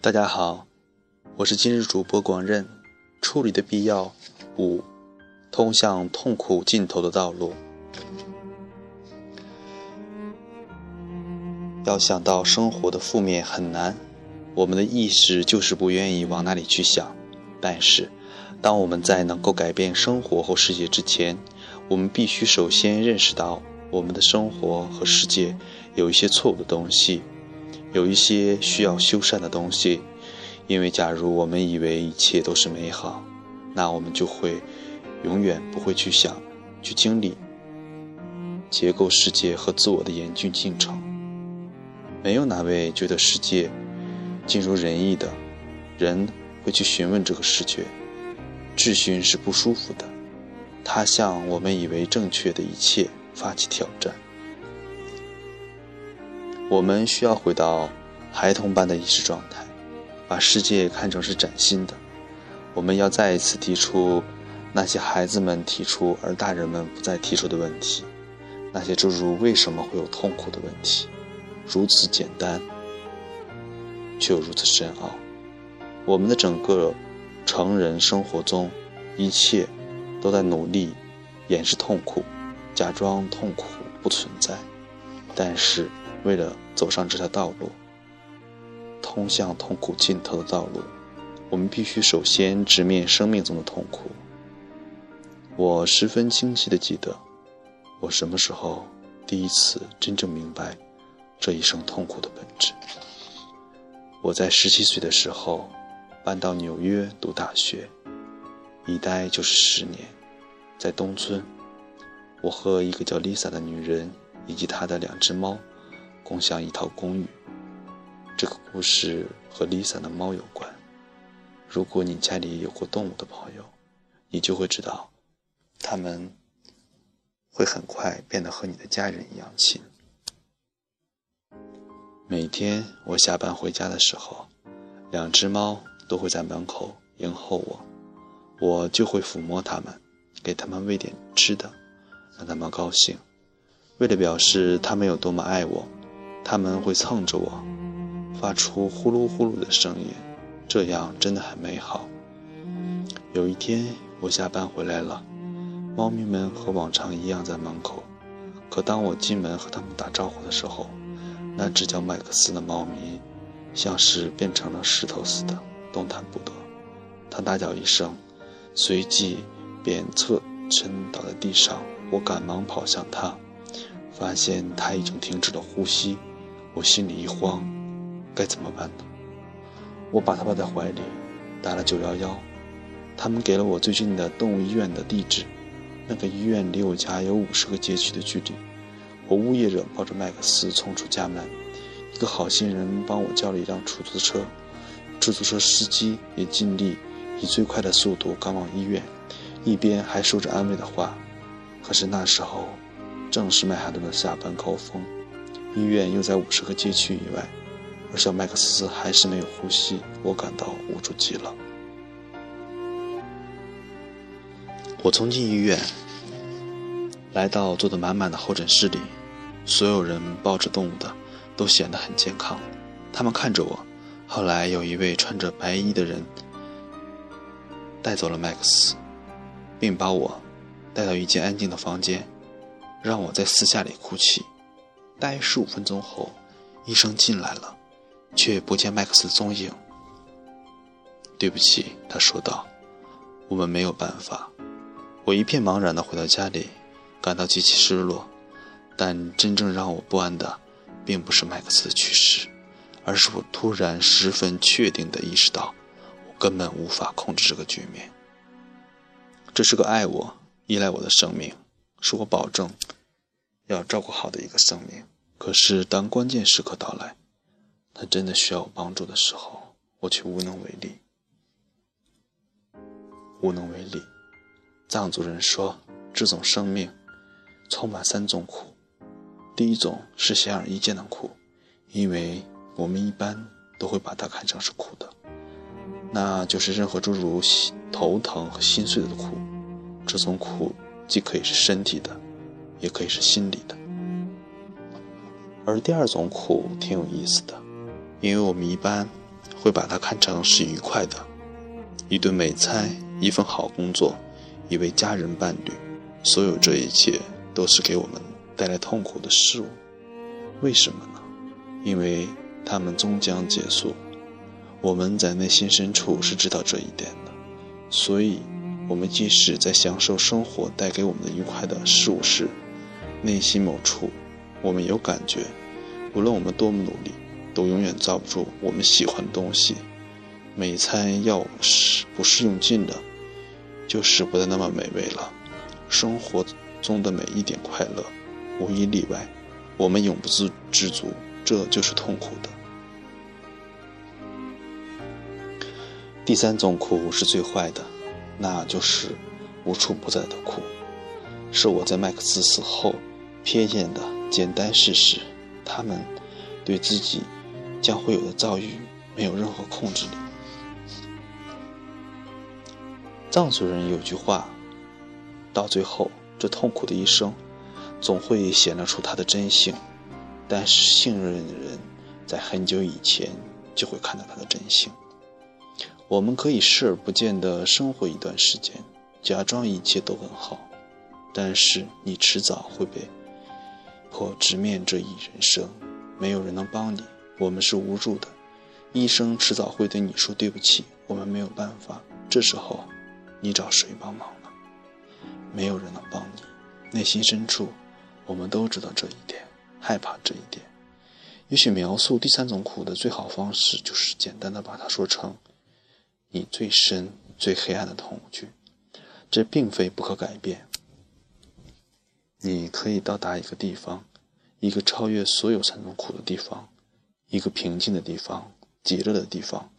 大家好，我是今日主播广任。处理的必要五，通向痛苦尽头的道路。要想到生活的负面很难，我们的意识就是不愿意往那里去想。但是，当我们在能够改变生活和世界之前，我们必须首先认识到我们的生活和世界有一些错误的东西。有一些需要修缮的东西，因为假如我们以为一切都是美好，那我们就会永远不会去想、去经历结构世界和自我的严峻进程。没有哪位觉得世界尽如人意的人会去询问这个视觉，质询是不舒服的。他向我们以为正确的一切发起挑战。我们需要回到孩童般的意识状态，把世界看成是崭新的。我们要再一次提出那些孩子们提出而大人们不再提出的问题，那些诸如为什么会有痛苦的问题，如此简单，却又如此深奥。我们的整个成人生活中，一切都在努力掩饰痛苦，假装痛苦不存在，但是。为了走上这条道路，通向痛苦尽头的道路，我们必须首先直面生命中的痛苦。我十分清晰地记得，我什么时候第一次真正明白这一生痛苦的本质。我在十七岁的时候搬到纽约读大学，一待就是十年。在东村，我和一个叫 Lisa 的女人以及她的两只猫。共享一套公寓。这个故事和 Lisa 的猫有关。如果你家里有过动物的朋友，你就会知道，它们会很快变得和你的家人一样亲。每天我下班回家的时候，两只猫都会在门口迎候我，我就会抚摸它们，给它们喂点吃的，让它们高兴。为了表示它们有多么爱我。他们会蹭着我，发出呼噜呼噜的声音，这样真的很美好。有一天，我下班回来了，猫咪们和往常一样在门口。可当我进门和他们打招呼的时候，那只叫麦克斯的猫咪，像是变成了石头似的，动弹不得。它大叫一声，随即便侧身倒在地上。我赶忙跑向它，发现它已经停止了呼吸。我心里一慌，该怎么办呢？我把他抱在怀里，打了九幺幺，他们给了我最近的动物医院的地址。那个医院离我家有五十个街区的距离。我呜咽着抱着麦克斯冲出家门，一个好心人帮我叫了一辆出租车，出租车司机也尽力以最快的速度赶往医院，一边还说着安慰的话。可是那时候正是曼哈顿的下班高峰。医院又在五十个街区以外，而小麦克斯还是没有呼吸，我感到无助极了。我冲进医院，来到坐得满满的候诊室里，所有人抱着动物的都显得很健康。他们看着我。后来有一位穿着白衣的人带走了麦克斯，并把我带到一间安静的房间，让我在私下里哭泣。待十五分钟后，医生进来了，却不见麦克斯的踪影。对不起，他说道：“我们没有办法。”我一片茫然地回到家里，感到极其失落。但真正让我不安的，并不是麦克斯的去世，而是我突然十分确定地意识到，我根本无法控制这个局面。这是个爱我、依赖我的生命，是我保证。要照顾好的一个生命，可是当关键时刻到来，他真的需要我帮助的时候，我却无能为力。无能为力。藏族人说，这种生命充满三种苦。第一种是显而易见的苦，因为我们一般都会把它看成是苦的，那就是任何诸如头疼和心碎的苦。这种苦既可以是身体的。也可以是心理的，而第二种苦挺有意思的，因为我们一般会把它看成是愉快的。一顿美餐，一份好工作，一位家人伴侣，所有这一切都是给我们带来痛苦的事物。为什么呢？因为他们终将结束。我们在内心深处是知道这一点的，所以，我们即使在享受生活带给我们的愉快的事物时，内心某处，我们有感觉，无论我们多么努力，都永远抓不住我们喜欢的东西。每餐要是不是用尽了，就使不得那么美味了。生活中的每一点快乐，无一例外，我们永不知知足，这就是痛苦的。第三种苦是最坏的，那就是无处不在的苦，是我在麦克斯死后瞥见的简单事实。他们对自己将会有的遭遇没有任何控制力。藏族人有句话，到最后，这痛苦的一生总会显露出他的真性，但是信任的人在很久以前就会看到他的真性。我们可以视而不见地生活一段时间，假装一切都很好，但是你迟早会被迫直面这一人生，没有人能帮你。我们是无助的，医生迟早会对你说对不起，我们没有办法。这时候，你找谁帮忙呢？没有人能帮你。内心深处，我们都知道这一点，害怕这一点。也许描述第三种苦的最好方式，就是简单的把它说成。你最深、最黑暗的恐惧，这并非不可改变。你可以到达一个地方，一个超越所有三种苦的地方，一个平静的地方、极乐的地方。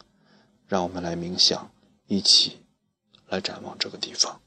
让我们来冥想，一起来展望这个地方。